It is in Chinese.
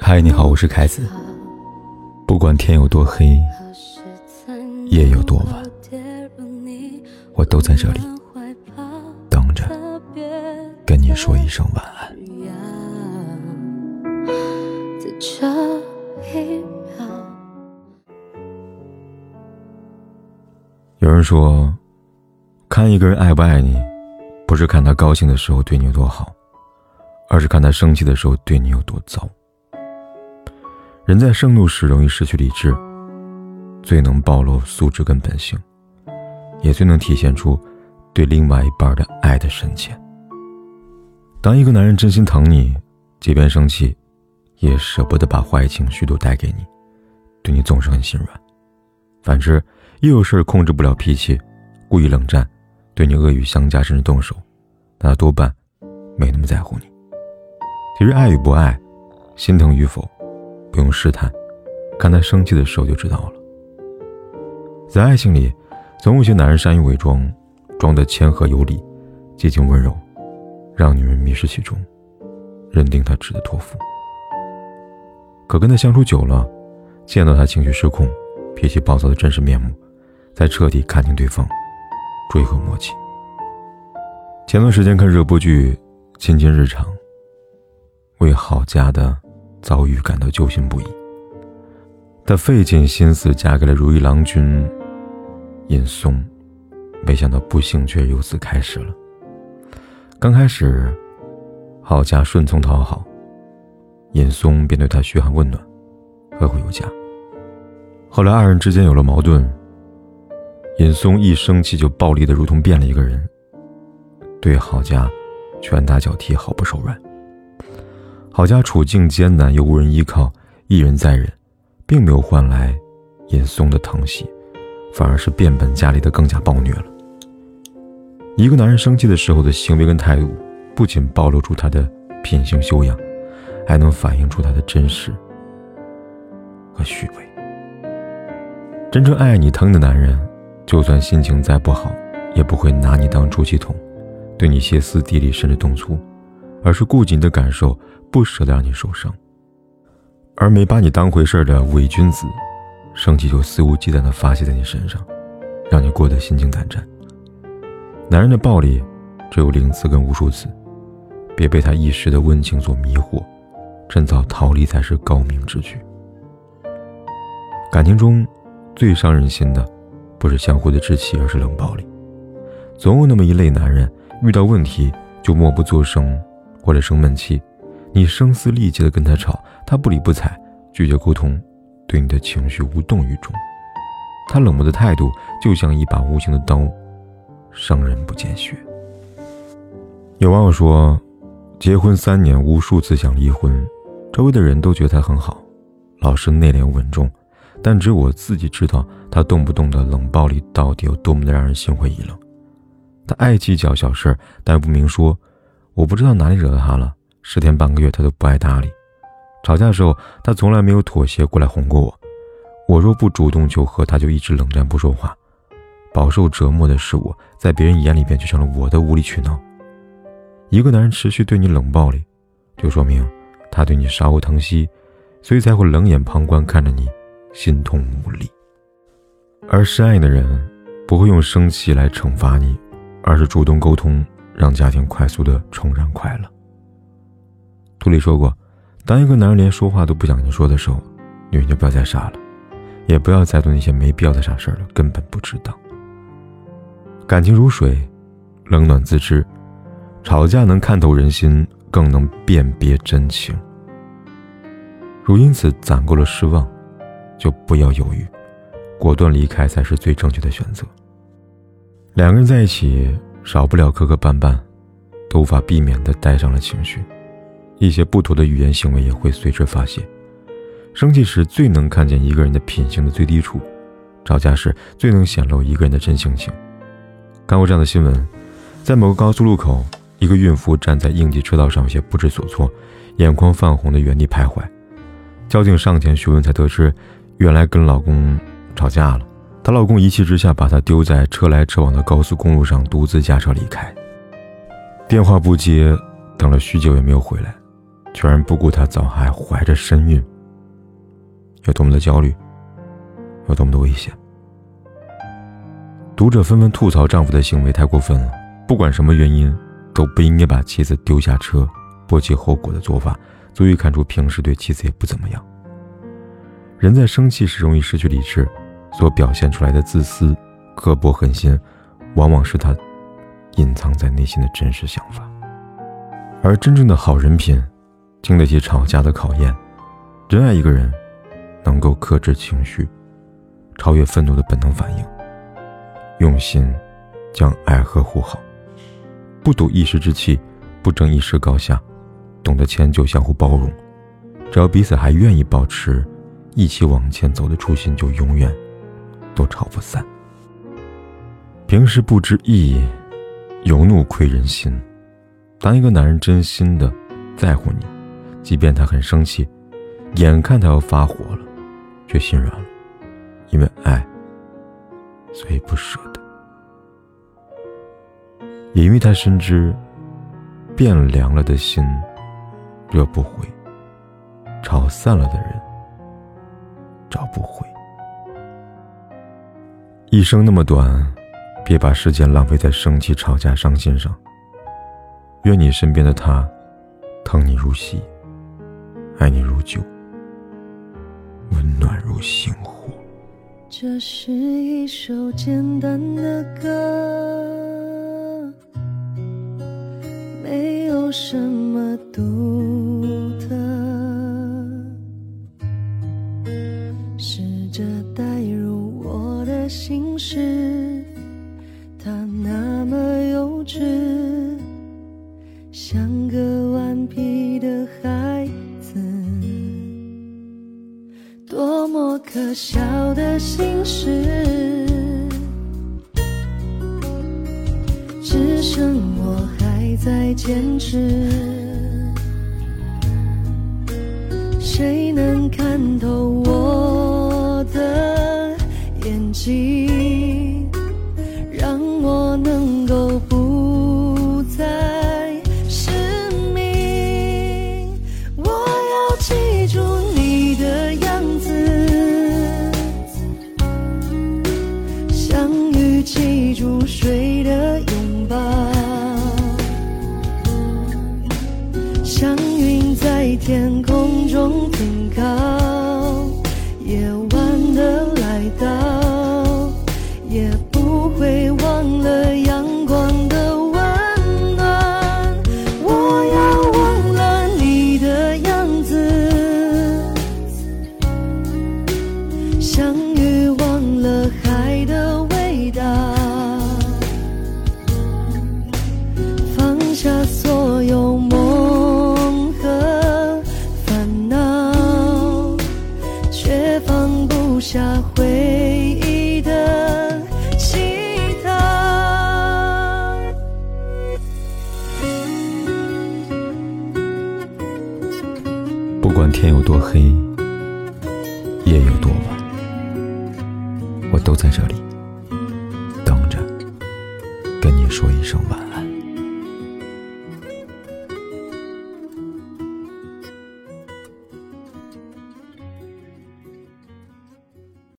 嗨，你好，我是凯子。不管天有多黑，夜有多晚，我都在这里等着跟你说一声晚安。有人说，看一个人爱不爱你，不是看他高兴的时候对你有多好，而是看他生气的时候对你有多糟。人在盛怒时容易失去理智，最能暴露素质跟本性，也最能体现出对另外一半的爱的深浅。当一个男人真心疼你，即便生气，也舍不得把坏情绪都带给你，对你总是很心软。反之，一有事控制不了脾气，故意冷战，对你恶语相加，甚至动手，那多半没那么在乎你。其实爱与不爱，心疼与否，不用试探，看他生气的时候就知道了。在爱情里，总有些男人善于伪装，装得谦和有礼，接近温柔，让女人迷失其中，认定他值得托付。可跟他相处久了，见到他情绪失控、脾气暴躁的真实面目。才彻底看清对方，追悔莫及。前段时间看热播剧《亲亲日常》，为郝家的遭遇感到揪心不已。她费尽心思嫁给了如意郎君尹松，没想到不幸却由此开始了。刚开始，郝家顺从讨好，尹松便对她嘘寒问暖，呵护有加。后来二人之间有了矛盾。尹松一生气就暴力的如同变了一个人，对郝家拳打脚踢，毫不手软。郝家处境艰难，又无人依靠，一忍再忍，并没有换来严嵩的疼惜，反而是变本加厉的更加暴虐了。一个男人生气的时候的行为跟态度，不仅暴露出他的品行修养，还能反映出他的真实和虚伪。真正爱你、疼的男人。就算心情再不好，也不会拿你当出气筒，对你歇斯底里甚至动粗，而是顾及你的感受，不舍得让你受伤。而没把你当回事的伪君子，生气就肆无忌惮地发泄在你身上，让你过得心惊胆战。男人的暴力只有零次跟无数次，别被他一时的温情所迷惑，趁早逃离才是高明之举。感情中最伤人心的。不是相互的置气，而是冷暴力。总有那么一类男人，遇到问题就默不作声，或者生闷气。你声嘶力竭的跟他吵，他不理不睬，拒绝沟通，对你的情绪无动于衷。他冷漠的态度就像一把无形的刀，伤人不见血。有网友说，结婚三年，无数次想离婚，周围的人都觉得他很好，老实、内敛、稳重。但只有我自己知道，他动不动的冷暴力到底有多么的让人心灰意冷。他爱计较小事，但不明说。我不知道哪里惹到他了，十天半个月他都不爱搭理。吵架的时候，他从来没有妥协过来哄过我。我若不主动求和，他就一直冷战不说话。饱受折磨的是我，在别人眼里边就成了我的无理取闹。一个男人持续对你冷暴力，就说明他对你杀无疼惜，所以才会冷眼旁观看着你。心痛无力，而深爱的人不会用生气来惩罚你，而是主动沟通，让家庭快速的重燃快乐。图里说过，当一个男人连说话都不想你说的时候，女人就不要再傻了，也不要再做那些没必要的傻事了，根本不值当。感情如水，冷暖自知，吵架能看透人心，更能辨别真情。如因此攒够了失望。就不要犹豫，果断离开才是最正确的选择。两个人在一起，少不了磕磕绊绊，都无法避免的带上了情绪，一些不妥的语言行为也会随之发泄。生气时最能看见一个人的品行的最低处，吵架时最能显露一个人的真性情。看过这样的新闻，在某个高速路口，一个孕妇站在应急车道上，有些不知所措，眼眶泛红的原地徘徊。交警上前询问，才得知。原来跟老公吵架了，她老公一气之下把她丢在车来车往的高速公路上，独自驾车离开。电话不接，等了许久也没有回来，居然不顾她早还怀着身孕，有多么的焦虑，有多么的危险。读者纷纷吐槽丈夫的行为太过分了，不管什么原因，都不应该把妻子丢下车，波及后果的做法，足以看出平时对妻子也不怎么样。人在生气时容易失去理智，所表现出来的自私、刻薄、狠心，往往是他隐藏在内心的真实想法。而真正的好人品，经得起吵架的考验。真爱一个人，能够克制情绪，超越愤怒的本能反应，用心将爱呵护好，不赌一时之气，不争一时高下，懂得迁就，相互包容。只要彼此还愿意保持一起往前走的初心，就永远都吵不散。平时不知意，有怒亏人心。当一个男人真心的在乎你，即便他很生气，眼看他要发火了，却心软了，因为爱，所以不舍得，也因为他深知，变凉了的心，热不回；吵散了的人，找不回。一生那么短，别把时间浪费在生气、吵架、伤心上。愿你身边的他，疼你如昔，爱你如酒，温暖如星火。这是一首简单的歌，没有什么可笑的心事，只剩我还在坚持。谁能看透我的眼睛，像云在天空中停靠，夜留下回忆的其他。不管天有多黑，夜有多晚，我都在这里等着，跟你说一声晚安。